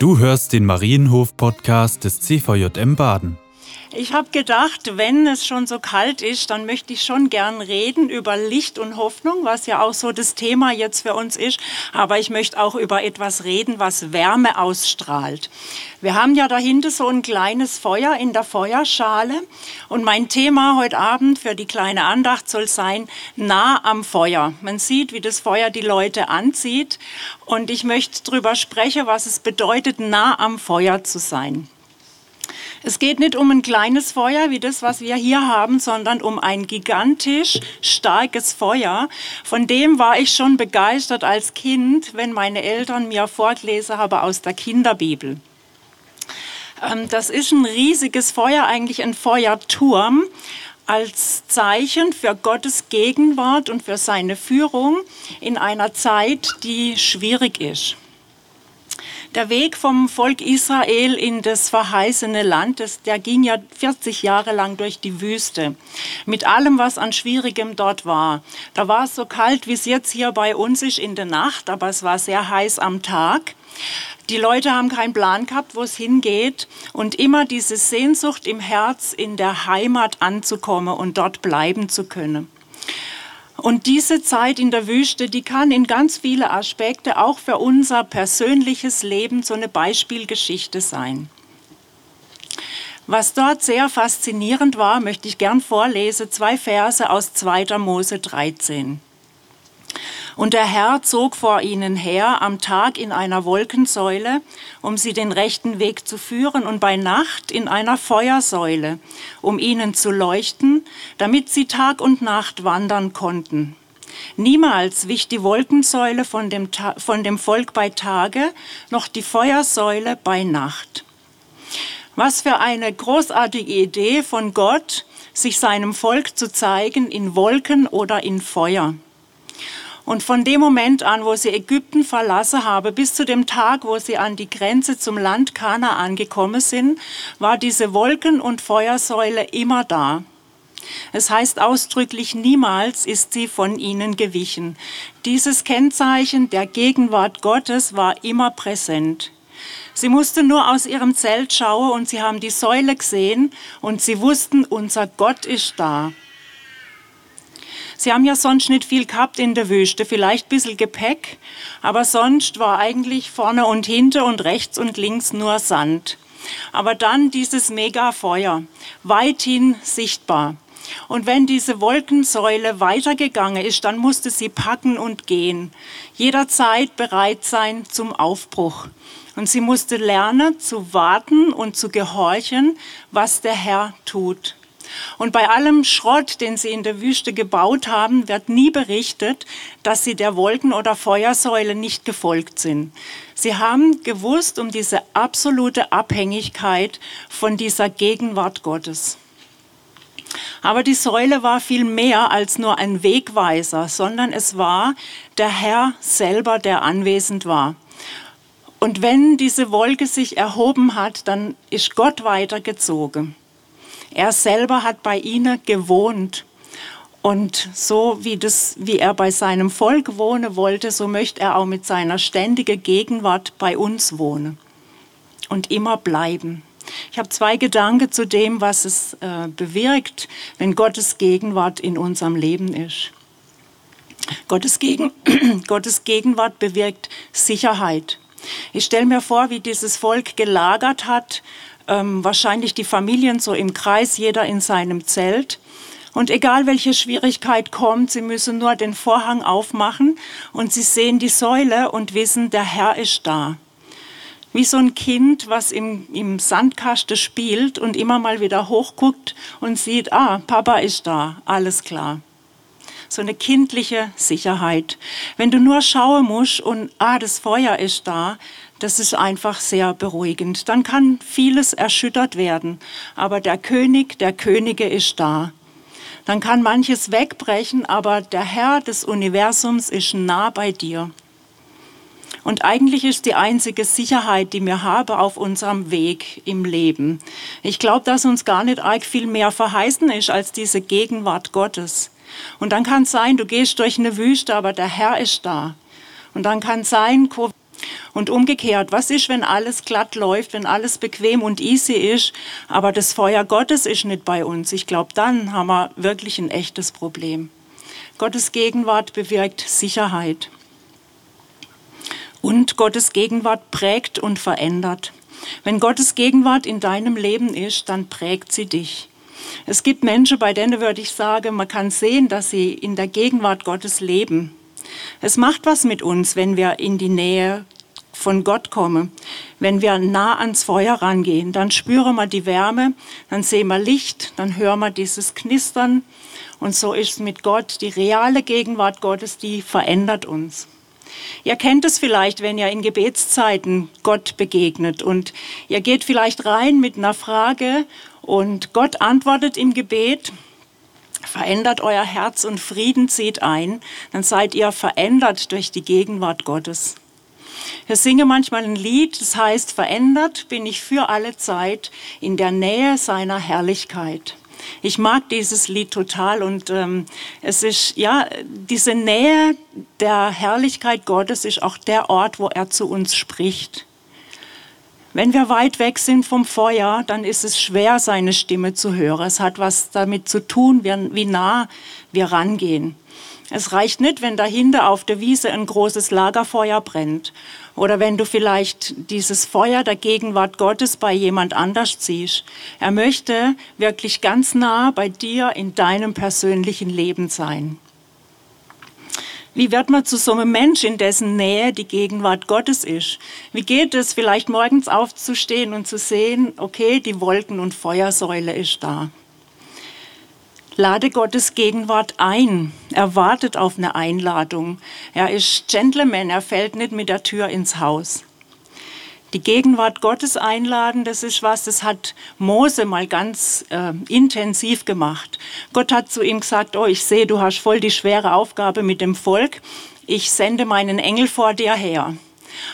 Du hörst den Marienhof-Podcast des CVJM Baden. Ich habe gedacht, wenn es schon so kalt ist, dann möchte ich schon gern reden über Licht und Hoffnung, was ja auch so das Thema jetzt für uns ist. Aber ich möchte auch über etwas reden, was Wärme ausstrahlt. Wir haben ja dahinter so ein kleines Feuer in der Feuerschale. Und mein Thema heute Abend für die kleine Andacht soll sein, nah am Feuer. Man sieht, wie das Feuer die Leute anzieht. Und ich möchte darüber sprechen, was es bedeutet, nah am Feuer zu sein. Es geht nicht um ein kleines Feuer wie das, was wir hier haben, sondern um ein gigantisch starkes Feuer. Von dem war ich schon begeistert als Kind, wenn meine Eltern mir vorgelesen haben aus der Kinderbibel. Ähm, das ist ein riesiges Feuer, eigentlich ein Feuerturm als Zeichen für Gottes Gegenwart und für seine Führung in einer Zeit, die schwierig ist. Der Weg vom Volk Israel in das verheißene Land, das, der ging ja 40 Jahre lang durch die Wüste. Mit allem, was an Schwierigem dort war. Da war es so kalt, wie es jetzt hier bei uns ist in der Nacht, aber es war sehr heiß am Tag. Die Leute haben keinen Plan gehabt, wo es hingeht und immer diese Sehnsucht im Herz, in der Heimat anzukommen und dort bleiben zu können. Und diese Zeit in der Wüste, die kann in ganz viele Aspekte auch für unser persönliches Leben so eine Beispielgeschichte sein. Was dort sehr faszinierend war, möchte ich gern vorlesen, zwei Verse aus 2. Mose 13. Und der Herr zog vor ihnen her am Tag in einer Wolkensäule, um sie den rechten Weg zu führen, und bei Nacht in einer Feuersäule, um ihnen zu leuchten, damit sie Tag und Nacht wandern konnten. Niemals wich die Wolkensäule von dem, von dem Volk bei Tage, noch die Feuersäule bei Nacht. Was für eine großartige Idee von Gott, sich seinem Volk zu zeigen in Wolken oder in Feuer. Und von dem Moment an, wo sie Ägypten verlassen haben, bis zu dem Tag, wo sie an die Grenze zum Land Kana angekommen sind, war diese Wolken- und Feuersäule immer da. Es heißt ausdrücklich, niemals ist sie von ihnen gewichen. Dieses Kennzeichen der Gegenwart Gottes war immer präsent. Sie mussten nur aus ihrem Zelt schauen und sie haben die Säule gesehen und sie wussten, unser Gott ist da. Sie haben ja sonst nicht viel gehabt in der Wüste, vielleicht ein bisschen Gepäck, aber sonst war eigentlich vorne und hinter und rechts und links nur Sand. Aber dann dieses Megafeuer, weithin sichtbar. Und wenn diese Wolkensäule weitergegangen ist, dann musste sie packen und gehen, jederzeit bereit sein zum Aufbruch. Und sie musste lernen zu warten und zu gehorchen, was der Herr tut. Und bei allem Schrott, den sie in der Wüste gebaut haben, wird nie berichtet, dass sie der Wolken- oder Feuersäule nicht gefolgt sind. Sie haben gewusst um diese absolute Abhängigkeit von dieser Gegenwart Gottes. Aber die Säule war viel mehr als nur ein Wegweiser, sondern es war der Herr selber, der anwesend war. Und wenn diese Wolke sich erhoben hat, dann ist Gott weitergezogen. Er selber hat bei ihnen gewohnt. Und so wie, das, wie er bei seinem Volk wohnen wollte, so möchte er auch mit seiner ständigen Gegenwart bei uns wohnen und immer bleiben. Ich habe zwei Gedanken zu dem, was es äh, bewirkt, wenn Gottes Gegenwart in unserem Leben ist. Gottes, Gegen Gottes Gegenwart bewirkt Sicherheit. Ich stelle mir vor, wie dieses Volk gelagert hat ähm, wahrscheinlich die Familien so im Kreis, jeder in seinem Zelt. Und egal welche Schwierigkeit kommt, sie müssen nur den Vorhang aufmachen und sie sehen die Säule und wissen, der Herr ist da. Wie so ein Kind, was im, im Sandkasten spielt und immer mal wieder hochguckt und sieht, ah, Papa ist da, alles klar. So eine kindliche Sicherheit. Wenn du nur schauen musst und, ah, das Feuer ist da, das ist einfach sehr beruhigend. Dann kann vieles erschüttert werden, aber der König der Könige ist da. Dann kann manches wegbrechen, aber der Herr des Universums ist nah bei dir. Und eigentlich ist die einzige Sicherheit, die wir haben auf unserem Weg im Leben. Ich glaube, dass uns gar nicht arg viel mehr verheißen ist als diese Gegenwart Gottes. Und dann kann es sein, du gehst durch eine Wüste, aber der Herr ist da. Und dann kann es sein, Und umgekehrt, was ist, wenn alles glatt läuft, wenn alles bequem und easy ist, aber das Feuer Gottes ist nicht bei uns? Ich glaube, dann haben wir wirklich ein echtes Problem. Gottes Gegenwart bewirkt Sicherheit. Und Gottes Gegenwart prägt und verändert. Wenn Gottes Gegenwart in deinem Leben ist, dann prägt sie dich. Es gibt Menschen, bei denen würde ich sagen, man kann sehen, dass sie in der Gegenwart Gottes leben. Es macht was mit uns, wenn wir in die Nähe von Gott kommen. Wenn wir nah ans Feuer rangehen, dann spüren wir die Wärme, dann sehen wir Licht, dann hören wir dieses Knistern. Und so ist es mit Gott. Die reale Gegenwart Gottes, die verändert uns. Ihr kennt es vielleicht, wenn ihr in Gebetszeiten Gott begegnet und ihr geht vielleicht rein mit einer Frage und Gott antwortet im Gebet, verändert euer Herz und Frieden zieht ein, dann seid ihr verändert durch die Gegenwart Gottes. Wir singen manchmal ein Lied, das heißt, verändert bin ich für alle Zeit in der Nähe seiner Herrlichkeit. Ich mag dieses Lied total und ähm, es ist, ja, diese Nähe der Herrlichkeit Gottes ist auch der Ort, wo er zu uns spricht. Wenn wir weit weg sind vom Feuer, dann ist es schwer, seine Stimme zu hören. Es hat was damit zu tun, wie nah wir rangehen. Es reicht nicht, wenn dahinter auf der Wiese ein großes Lagerfeuer brennt oder wenn du vielleicht dieses Feuer der Gegenwart Gottes bei jemand anders ziehst. Er möchte wirklich ganz nah bei dir in deinem persönlichen Leben sein. Wie wird man zu so einem Mensch, in dessen Nähe die Gegenwart Gottes ist? Wie geht es, vielleicht morgens aufzustehen und zu sehen, okay, die Wolken- und Feuersäule ist da? Lade Gottes Gegenwart ein. Er wartet auf eine Einladung. Er ist Gentleman, er fällt nicht mit der Tür ins Haus. Die Gegenwart Gottes einladen, das ist was, das hat Mose mal ganz äh, intensiv gemacht. Gott hat zu ihm gesagt, oh, ich sehe, du hast voll die schwere Aufgabe mit dem Volk. Ich sende meinen Engel vor dir her.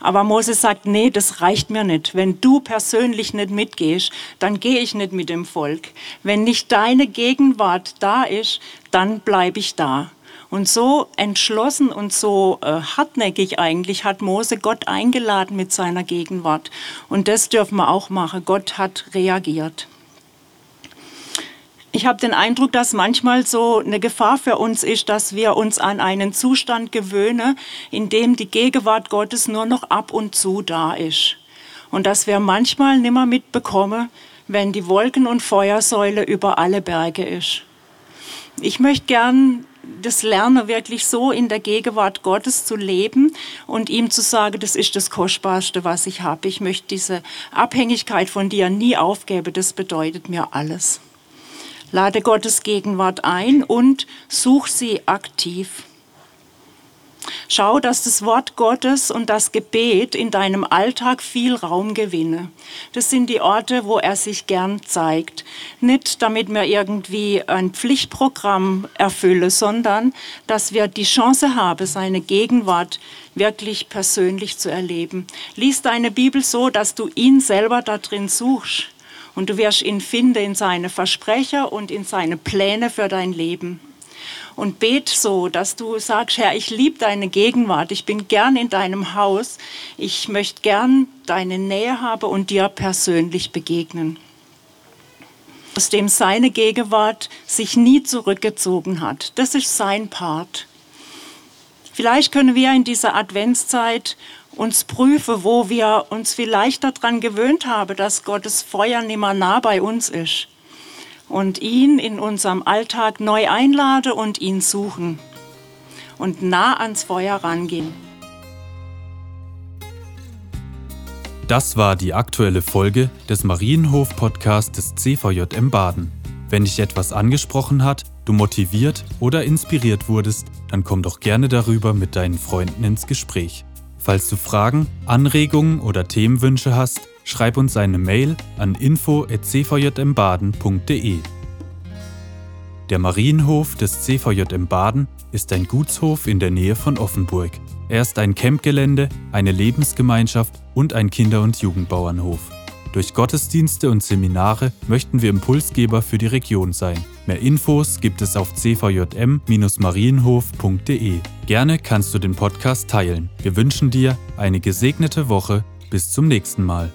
Aber Mose sagt, nee, das reicht mir nicht. Wenn du persönlich nicht mitgehst, dann gehe ich nicht mit dem Volk. Wenn nicht deine Gegenwart da ist, dann bleibe ich da. Und so entschlossen und so äh, hartnäckig eigentlich hat Mose Gott eingeladen mit seiner Gegenwart. Und das dürfen wir auch machen. Gott hat reagiert. Ich habe den Eindruck, dass manchmal so eine Gefahr für uns ist, dass wir uns an einen Zustand gewöhnen, in dem die Gegenwart Gottes nur noch ab und zu da ist. Und dass wir manchmal nimmer mitbekommen, wenn die Wolken- und Feuersäule über alle Berge ist. Ich möchte gern das Lernen wirklich so in der Gegenwart Gottes zu leben und ihm zu sagen, das ist das Kostbarste, was ich habe. Ich möchte diese Abhängigkeit von dir nie aufgeben. Das bedeutet mir alles. Lade Gottes Gegenwart ein und such sie aktiv. Schau, dass das Wort Gottes und das Gebet in deinem Alltag viel Raum gewinne. Das sind die Orte, wo er sich gern zeigt. Nicht damit wir irgendwie ein Pflichtprogramm erfüllen, sondern dass wir die Chance haben, seine Gegenwart wirklich persönlich zu erleben. Lies deine Bibel so, dass du ihn selber da drin suchst. Und du wirst ihn finden in seine Versprecher und in seine Pläne für dein Leben und bet so, dass du sagst, Herr, ich liebe deine Gegenwart, ich bin gern in deinem Haus, ich möchte gern deine Nähe haben und dir persönlich begegnen. Aus dem seine Gegenwart sich nie zurückgezogen hat. Das ist sein Part. Vielleicht können wir in dieser Adventszeit uns prüfen, wo wir uns vielleicht daran gewöhnt haben, dass Gottes Feuer nimmer nah bei uns ist und ihn in unserem Alltag neu einlade und ihn suchen und nah ans Feuer rangehen. Das war die aktuelle Folge des Marienhof-Podcasts des CVJM Baden. Wenn dich etwas angesprochen hat, du motiviert oder inspiriert wurdest, dann komm doch gerne darüber mit deinen Freunden ins Gespräch. Falls du Fragen, Anregungen oder Themenwünsche hast, schreib uns eine Mail an info.cvjmbaden.de. Der Marienhof des CVJM Baden ist ein Gutshof in der Nähe von Offenburg. Er ist ein Campgelände, eine Lebensgemeinschaft und ein Kinder- und Jugendbauernhof. Durch Gottesdienste und Seminare möchten wir Impulsgeber für die Region sein. Mehr Infos gibt es auf cvjm-marienhof.de. Gerne kannst du den Podcast teilen. Wir wünschen dir eine gesegnete Woche. Bis zum nächsten Mal.